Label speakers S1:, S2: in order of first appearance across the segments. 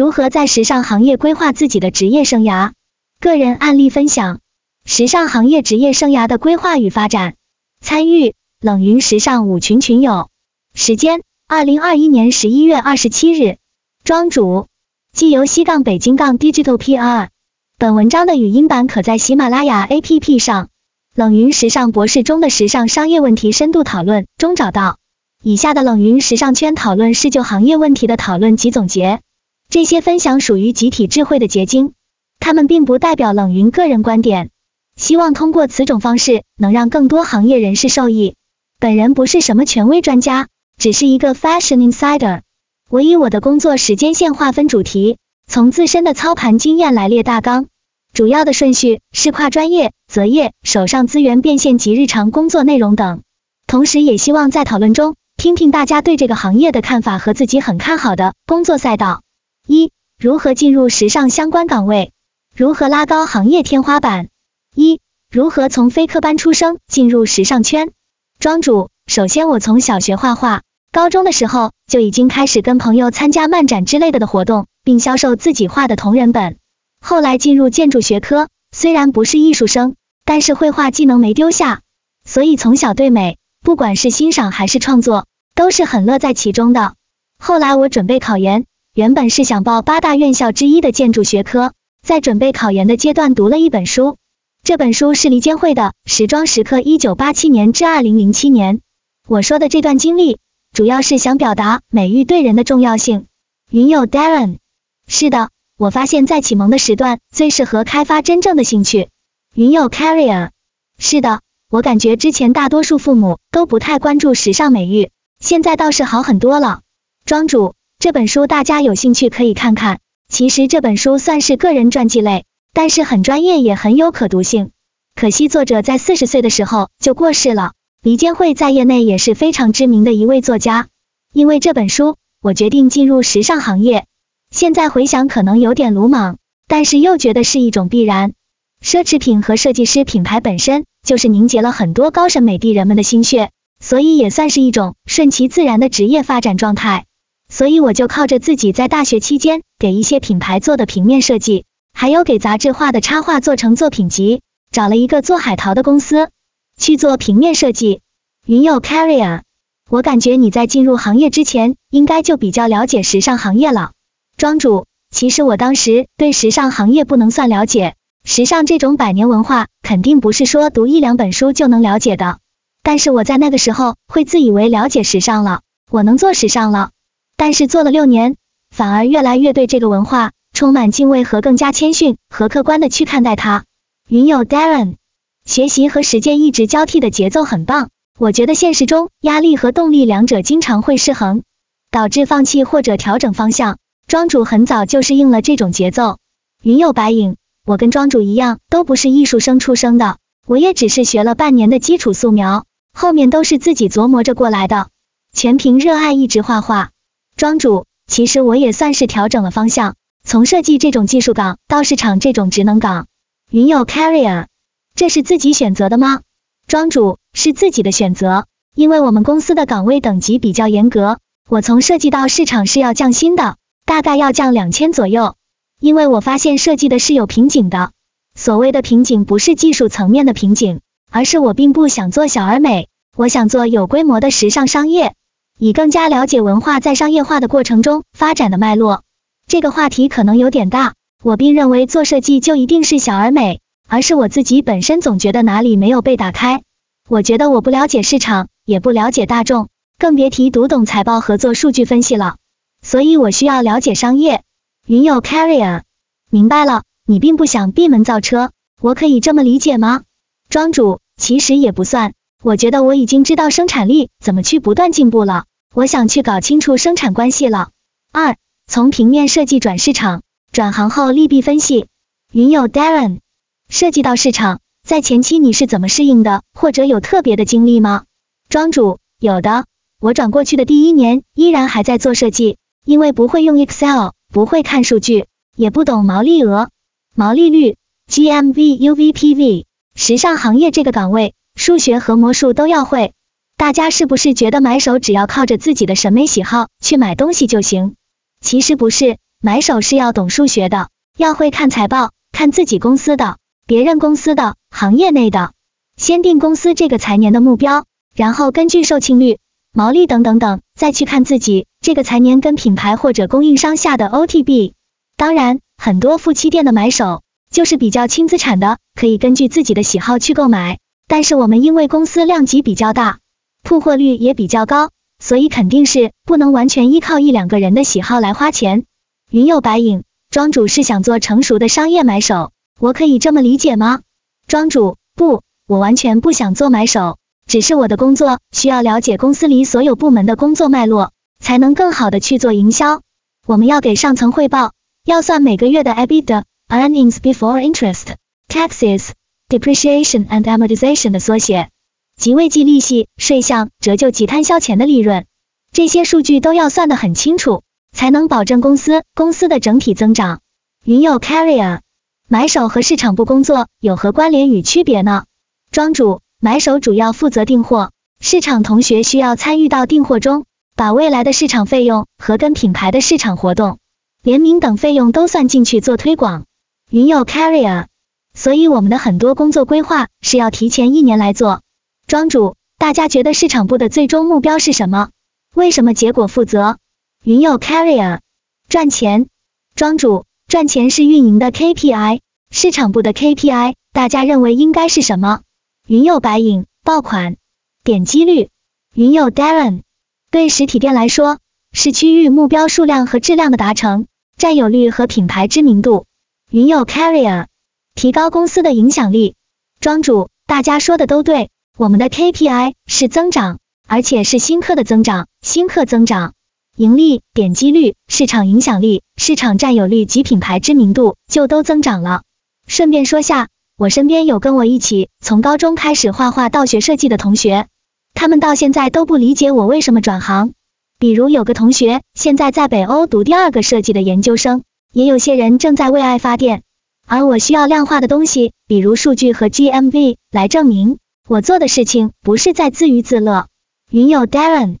S1: 如何在时尚行业规划自己的职业生涯？个人案例分享：时尚行业职业生涯的规划与发展。参与冷云时尚舞群群友。时间：二零二一年十一月二十七日。庄主：既由西杠北京杠 Digital PR。本文章的语音版可在喜马拉雅 APP 上。冷云时尚博士中的时尚商业问题深度讨论中找到。以下的冷云时尚圈讨论是就行业问题的讨论及总结。这些分享属于集体智慧的结晶，他们并不代表冷云个人观点。希望通过此种方式，能让更多行业人士受益。本人不是什么权威专家，只是一个 fashion insider。我以我的工作时间线划分主题，从自身的操盘经验来列大纲。主要的顺序是跨专业、择业、手上资源变现及日常工作内容等。同时，也希望在讨论中听听大家对这个行业的看法和自己很看好的工作赛道。一、如何进入时尚相关岗位？如何拉高行业天花板？一、如何从非科班出生进入时尚圈？庄主，首先我从小学画画，高中的时候就已经开始跟朋友参加漫展之类的的活动，并销售自己画的同人本。后来进入建筑学科，虽然不是艺术生，但是绘画技能没丢下，所以从小对美，不管是欣赏还是创作，都是很乐在其中的。后来我准备考研。原本是想报八大院校之一的建筑学科，在准备考研的阶段读了一本书，这本书是黎监会的《时装时刻》，一九八七年至二零零七年。我说的这段经历，主要是想表达美育对人的重要性。云友 Darren，是的，我发现在启蒙的时段最适合开发真正的兴趣。云友 Carrier，是的，我感觉之前大多数父母都不太关注时尚美育，现在倒是好很多了。庄主。这本书大家有兴趣可以看看。其实这本书算是个人传记类，但是很专业也很有可读性。可惜作者在四十岁的时候就过世了。黎坚会在业内也是非常知名的一位作家。因为这本书，我决定进入时尚行业。现在回想可能有点鲁莽，但是又觉得是一种必然。奢侈品和设计师品牌本身就是凝结了很多高审美地人们的心血，所以也算是一种顺其自然的职业发展状态。所以我就靠着自己在大学期间给一些品牌做的平面设计，还有给杂志画的插画做成作品集，找了一个做海淘的公司去做平面设计。云友 Carrier，我感觉你在进入行业之前应该就比较了解时尚行业了。庄主，其实我当时对时尚行业不能算了解，时尚这种百年文化肯定不是说读一两本书就能了解的。但是我在那个时候会自以为了解时尚了，我能做时尚了。但是做了六年，反而越来越对这个文化充满敬畏和更加谦逊和客观的去看待它。云友 Darren，学习和实践一直交替的节奏很棒。我觉得现实中压力和动力两者经常会失衡，导致放弃或者调整方向。庄主很早就适应了这种节奏。云友白影，我跟庄主一样，都不是艺术生出生的，我也只是学了半年的基础素描，后面都是自己琢磨着过来的，全凭热爱一直画画。庄主，其实我也算是调整了方向，从设计这种技术岗到市场这种职能岗。云友 Carrier，这是自己选择的吗？庄主，是自己的选择，因为我们公司的岗位等级比较严格，我从设计到市场是要降薪的，大概要降两千左右。因为我发现设计的是有瓶颈的，所谓的瓶颈不是技术层面的瓶颈，而是我并不想做小而美，我想做有规模的时尚商业。以更加了解文化在商业化的过程中发展的脉络。这个话题可能有点大，我并认为做设计就一定是小而美，而是我自己本身总觉得哪里没有被打开。我觉得我不了解市场，也不了解大众，更别提读懂财报和做数据分析了。所以我需要了解商业。云友 Carrier，明白了，你并不想闭门造车，我可以这么理解吗？庄主，其实也不算，我觉得我已经知道生产力怎么去不断进步了。我想去搞清楚生产关系了。二，从平面设计转市场，转行后利弊分析。云友 Darren，设计到市场，在前期你是怎么适应的，或者有特别的经历吗？庄主，有的。我转过去的第一年，依然还在做设计，因为不会用 Excel，不会看数据，也不懂毛利额、毛利率、GMV、UVPV。时尚行业这个岗位，数学和魔术都要会。大家是不是觉得买手只要靠着自己的审美喜好去买东西就行？其实不是，买手是要懂数学的，要会看财报，看自己公司的、别人公司的、行业内的，先定公司这个财年的目标，然后根据售罄率、毛利等等等，再去看自己这个财年跟品牌或者供应商下的 OTB。当然，很多夫妻店的买手就是比较轻资产的，可以根据自己的喜好去购买。但是我们因为公司量级比较大，铺货率也比较高，所以肯定是不能完全依靠一两个人的喜好来花钱。云有白影，庄主是想做成熟的商业买手，我可以这么理解吗？庄主，不，我完全不想做买手，只是我的工作需要了解公司里所有部门的工作脉络，才能更好的去做营销。我们要给上层汇报，要算每个月的 EBITDA，earnings before interest, taxes。Depreciation and amortization 的缩写，即未计利息、税项、折旧及摊销前的利润，这些数据都要算得很清楚，才能保证公司公司的整体增长。云友 Carrier 买手和市场部工作有何关联与区别呢？庄主买手主要负责订货，市场同学需要参与到订货中，把未来的市场费用和跟品牌的市场活动、联名等费用都算进去做推广。云友 Carrier。所以我们的很多工作规划是要提前一年来做。庄主，大家觉得市场部的最终目标是什么？为什么结果负责？云友 Carrier 赚钱。庄主，赚钱是运营的 KPI，市场部的 KPI，大家认为应该是什么？云友白影爆款点击率。云友 Darren 对实体店来说，是区域目标数量和质量的达成，占有率和品牌知名度。云友 Carrier。提高公司的影响力，庄主，大家说的都对，我们的 KPI 是增长，而且是新客的增长，新客增长，盈利、点击率、市场影响力、市场占有率及品牌知名度就都增长了。顺便说下，我身边有跟我一起从高中开始画画到学设计的同学，他们到现在都不理解我为什么转行。比如有个同学现在在北欧读第二个设计的研究生，也有些人正在为爱发电。而我需要量化的东西，比如数据和 GMV 来证明我做的事情不是在自娱自乐。云友 Darren，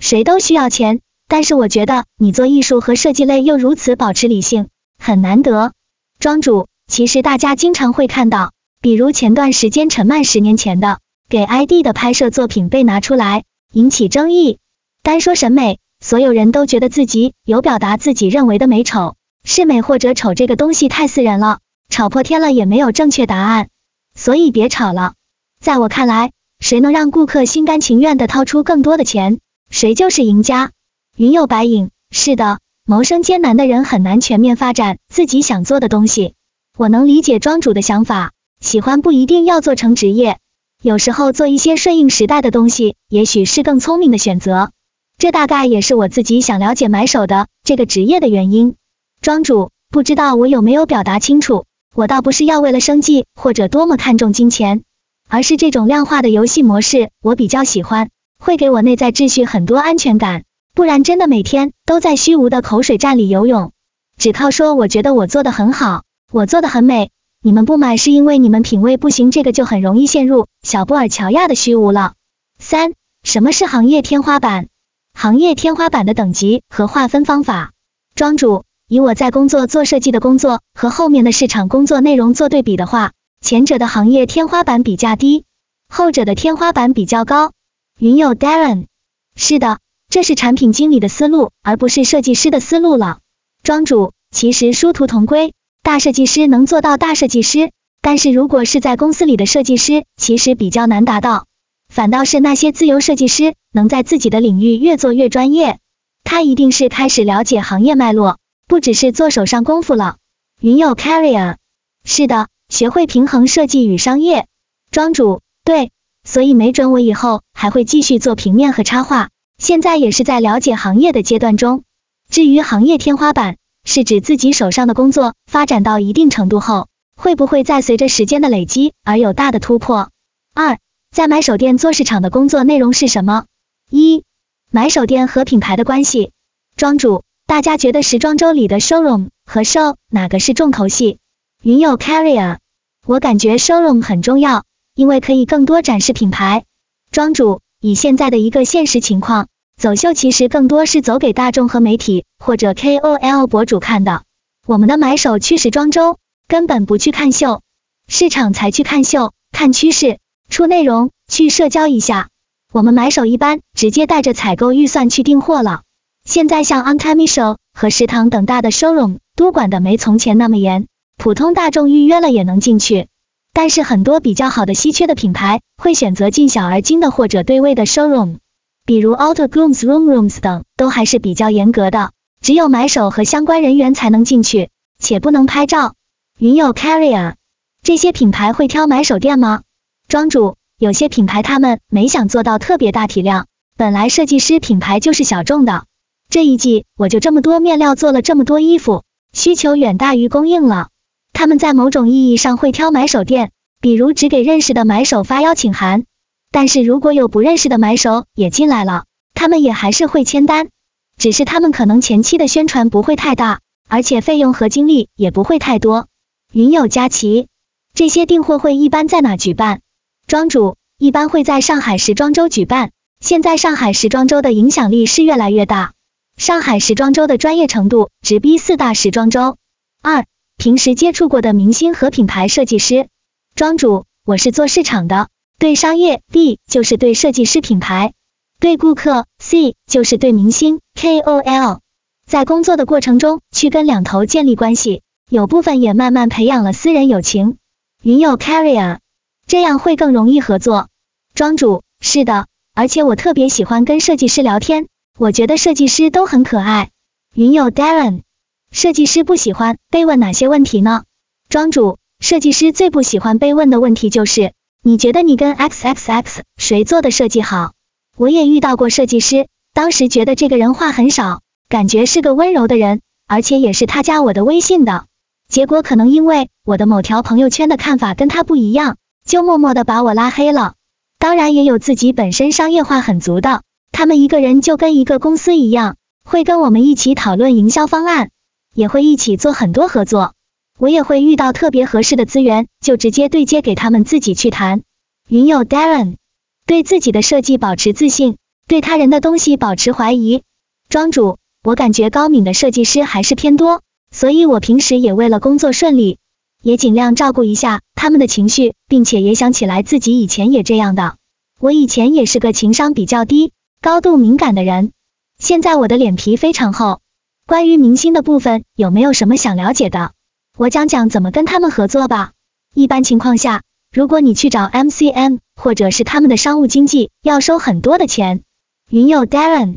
S1: 谁都需要钱，但是我觉得你做艺术和设计类又如此保持理性，很难得。庄主，其实大家经常会看到，比如前段时间陈曼十年前的给 ID 的拍摄作品被拿出来引起争议。单说审美，所有人都觉得自己有表达自己认为的美丑，是美或者丑这个东西太私人了。吵破天了也没有正确答案，所以别吵了。在我看来，谁能让顾客心甘情愿的掏出更多的钱，谁就是赢家。云有白影，是的，谋生艰难的人很难全面发展自己想做的东西。我能理解庄主的想法，喜欢不一定要做成职业，有时候做一些顺应时代的东西，也许是更聪明的选择。这大概也是我自己想了解买手的这个职业的原因。庄主，不知道我有没有表达清楚？我倒不是要为了生计或者多么看重金钱，而是这种量化的游戏模式我比较喜欢，会给我内在秩序很多安全感。不然真的每天都在虚无的口水战里游泳，只靠说我觉得我做的很好，我做的很美，你们不买是因为你们品味不行，这个就很容易陷入小布尔乔亚的虚无了。三，什么是行业天花板？行业天花板的等级和划分方法，庄主。以我在工作做设计的工作和后面的市场工作内容做对比的话，前者的行业天花板比较低，后者的天花板比较高。云友 Darren，是的，这是产品经理的思路，而不是设计师的思路了。庄主，其实殊途同归，大设计师能做到大设计师，但是如果是在公司里的设计师，其实比较难达到，反倒是那些自由设计师能在自己的领域越做越专业，他一定是开始了解行业脉络。不只是做手上功夫了，云友 Carrier，是的，学会平衡设计与商业。庄主，对，所以没准我以后还会继续做平面和插画，现在也是在了解行业的阶段中。至于行业天花板，是指自己手上的工作发展到一定程度后，会不会再随着时间的累积而有大的突破？二，在买手店做市场的工作内容是什么？一，买手店和品牌的关系。庄主。大家觉得时装周里的 showroom 和 show 哪个是重头戏？云友 Carrier，我感觉 showroom 很重要，因为可以更多展示品牌。庄主，以现在的一个现实情况，走秀其实更多是走给大众和媒体或者 KOL 博主看的。我们的买手去时装周，根本不去看秀，市场才去看秀、看趋势、出内容、去社交一下。我们买手一般直接带着采购预算去订货了。现在像 u n c a m i s h o 和食堂等大的 showroom 都管的没从前那么严，普通大众预约了也能进去。但是很多比较好的稀缺的品牌会选择进小而精的或者对位的 showroom，比如 Auto Grooms、Room Rooms 等都还是比较严格的，只有买手和相关人员才能进去，且不能拍照。云友 Carrier 这些品牌会挑买手店吗？庄主，有些品牌他们没想做到特别大体量，本来设计师品牌就是小众的，这一季我就这么多面料做了这么多衣服，需求远大于供应了。他们在某种意义上会挑买手店，比如只给认识的买手发邀请函。但是如果有不认识的买手也进来了，他们也还是会签单，只是他们可能前期的宣传不会太大，而且费用和精力也不会太多。云友佳琪，这些订货会一般在哪举办？庄主一般会在上海时装周举办。现在上海时装周的影响力是越来越大，上海时装周的专业程度直逼四大时装周。二平时接触过的明星和品牌设计师，庄主，我是做市场的，对商业 B 就是对设计师品牌，对顾客 C 就是对明星 KOL，在工作的过程中去跟两头建立关系，有部分也慢慢培养了私人友情。云友 Carrier，这样会更容易合作。庄主，是的，而且我特别喜欢跟设计师聊天，我觉得设计师都很可爱。云友 Darren。设计师不喜欢被问哪些问题呢？庄主，设计师最不喜欢被问的问题就是，你觉得你跟 XXX 谁做的设计好？我也遇到过设计师，当时觉得这个人话很少，感觉是个温柔的人，而且也是他加我的微信的。结果可能因为我的某条朋友圈的看法跟他不一样，就默默的把我拉黑了。当然也有自己本身商业化很足的，他们一个人就跟一个公司一样，会跟我们一起讨论营销方案。也会一起做很多合作，我也会遇到特别合适的资源，就直接对接给他们自己去谈。云友 Darren，对自己的设计保持自信，对他人的东西保持怀疑。庄主，我感觉高敏的设计师还是偏多，所以我平时也为了工作顺利，也尽量照顾一下他们的情绪，并且也想起来自己以前也这样的。我以前也是个情商比较低、高度敏感的人，现在我的脸皮非常厚。关于明星的部分，有没有什么想了解的？我讲讲怎么跟他们合作吧。一般情况下，如果你去找 MCM 或者是他们的商务经纪，要收很多的钱。云友 Darren，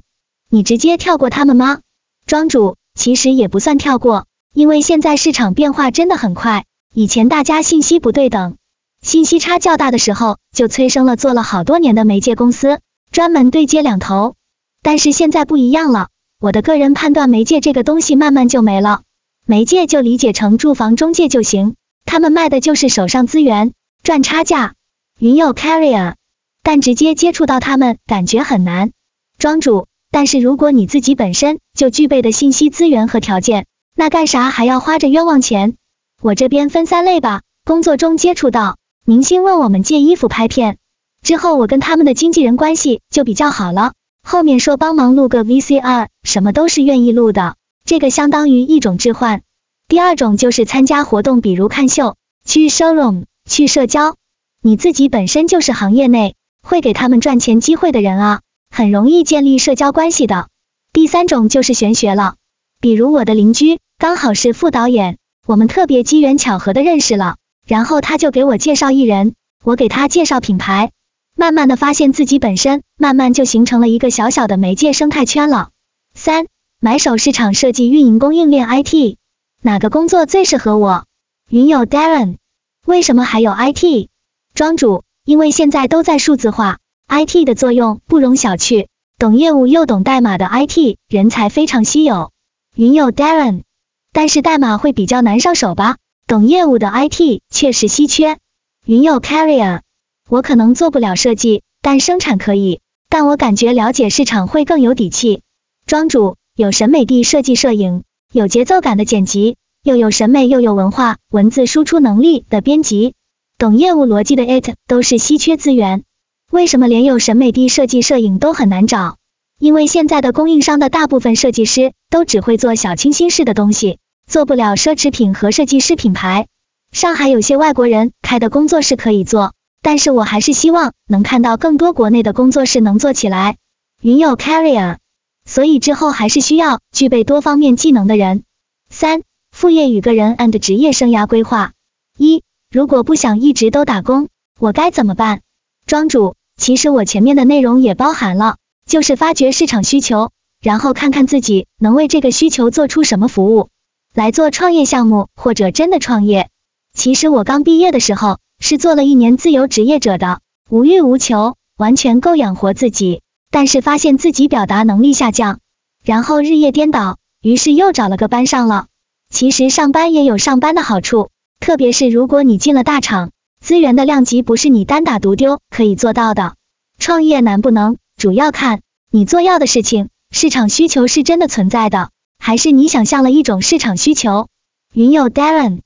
S1: 你直接跳过他们吗？庄主，其实也不算跳过，因为现在市场变化真的很快。以前大家信息不对等，信息差较大的时候，就催生了做了好多年的媒介公司，专门对接两头。但是现在不一样了。我的个人判断，媒介这个东西慢慢就没了，媒介就理解成住房中介就行，他们卖的就是手上资源，赚差价。云友 Carrier，但直接接触到他们感觉很难。庄主，但是如果你自己本身就具备的信息资源和条件，那干啥还要花着冤枉钱？我这边分三类吧，工作中接触到明星问我们借衣服拍片，之后我跟他们的经纪人关系就比较好了。后面说帮忙录个 VCR，什么都是愿意录的，这个相当于一种置换。第二种就是参加活动，比如看秀、去 showroom、去社交，你自己本身就是行业内会给他们赚钱机会的人啊，很容易建立社交关系的。第三种就是玄学了，比如我的邻居刚好是副导演，我们特别机缘巧合的认识了，然后他就给我介绍艺人，我给他介绍品牌。慢慢的发现自己本身，慢慢就形成了一个小小的媒介生态圈了。三，买手市场设计运营供应链 IT，哪个工作最适合我？云友 Darren，为什么还有 IT？庄主，因为现在都在数字化，IT 的作用不容小觑，懂业务又懂代码的 IT 人才非常稀有。云友 Darren，但是代码会比较难上手吧？懂业务的 IT 确实稀缺。云友 Carrier。我可能做不了设计，但生产可以。但我感觉了解市场会更有底气。庄主有审美的设计摄影，有节奏感的剪辑，又有审美又有文化文字输出能力的编辑，懂业务逻辑的 it 都是稀缺资源。为什么连有审美的设计摄影都很难找？因为现在的供应商的大部分设计师都只会做小清新式的东西，做不了奢侈品和设计师品牌。上海有些外国人开的工作室可以做，但是我还是希望能看到更多国内的工作室能做起来。云有 carrier，所以之后还是需要具备多方面技能的人。三、副业与个人 and 职业生涯规划。一、如果不想一直都打工，我该怎么办？庄主，其实我前面的内容也包含了。就是发掘市场需求，然后看看自己能为这个需求做出什么服务，来做创业项目或者真的创业。其实我刚毕业的时候是做了一年自由职业者的，无欲无求，完全够养活自己。但是发现自己表达能力下降，然后日夜颠倒，于是又找了个班上了。其实上班也有上班的好处，特别是如果你进了大厂，资源的量级不是你单打独丢可以做到的。创业难不能？主要看你做要的事情，市场需求是真的存在的，还是你想象了一种市场需求？云友 Darren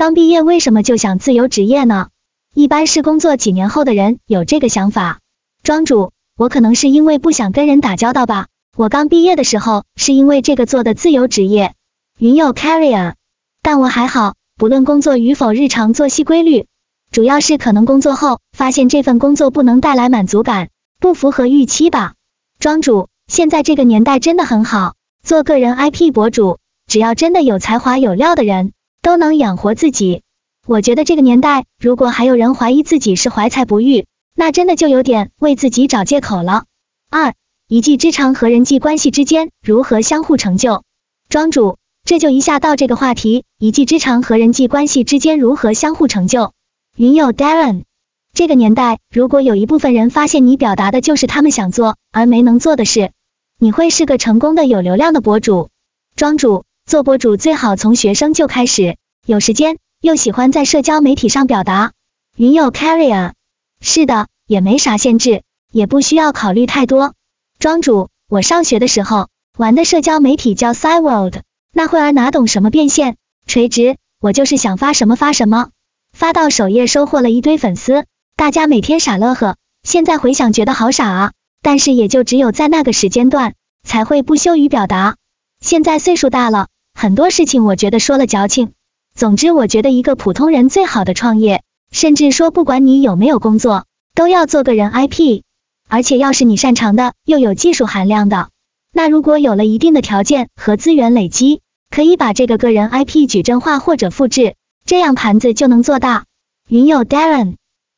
S1: 刚毕业为什么就想自由职业呢？一般是工作几年后的人有这个想法。庄主，我可能是因为不想跟人打交道吧。我刚毕业的时候是因为这个做的自由职业。云友 Carrier，但我还好，不论工作与否，日常作息规律，主要是可能工作后发现这份工作不能带来满足感。不符合预期吧，庄主，现在这个年代真的很好，做个人 IP 博主，只要真的有才华有料的人，都能养活自己。我觉得这个年代，如果还有人怀疑自己是怀才不遇，那真的就有点为自己找借口了。二，一技之长和人际关系之间如何相互成就？庄主，这就一下到这个话题，一技之长和人际关系之间如何相互成就？云友 Darren。这个年代，如果有一部分人发现你表达的就是他们想做而没能做的事，你会是个成功的有流量的博主。庄主做博主最好从学生就开始，有时间又喜欢在社交媒体上表达。云友 Carrier 是的，也没啥限制，也不需要考虑太多。庄主，我上学的时候玩的社交媒体叫 Side World，那会儿哪懂什么变现、垂直，我就是想发什么发什么，发到首页收获了一堆粉丝。大家每天傻乐呵，现在回想觉得好傻啊，但是也就只有在那个时间段才会不羞于表达。现在岁数大了，很多事情我觉得说了矫情。总之，我觉得一个普通人最好的创业，甚至说不管你有没有工作，都要做个人 IP，而且要是你擅长的又有技术含量的，那如果有了一定的条件和资源累积，可以把这个个人 IP 矩阵化或者复制，这样盘子就能做大。云友 Darren。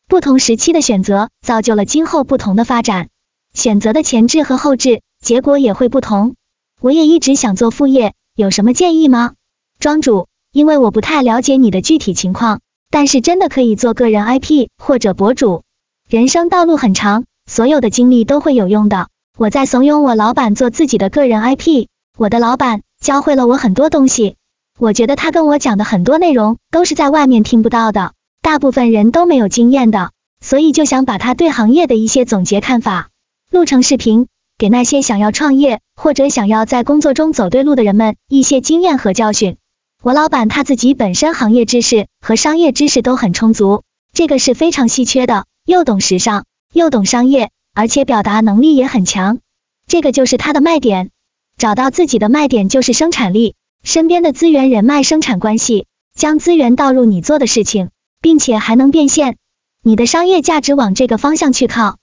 S1: 不同时期的选择，造就了今后不同的发展。选择的前置和后置，结果也会不同。我也一直想做副业，有什么建议吗？庄主，因为我不太了解你的具体情况，但是真的可以做个人 IP 或者博主。人生道路很长，所有的经历都会有用的。我在怂恿我老板做自己的个人 IP，我的老板教会了我很多东西。我觉得他跟我讲的很多内容都是在外面听不到的。大部分人都没有经验的，所以就想把他对行业的一些总结看法录成视频，给那些想要创业或者想要在工作中走对路的人们一些经验和教训。我老板他自己本身行业知识和商业知识都很充足，这个是非常稀缺的，又懂时尚，又懂商业，而且表达能力也很强，这个就是他的卖点。找到自己的卖点就是生产力，身边的资源、人脉、生产关系，将资源倒入你做的事情。并且还能变现，你的商业价值往这个方向去靠。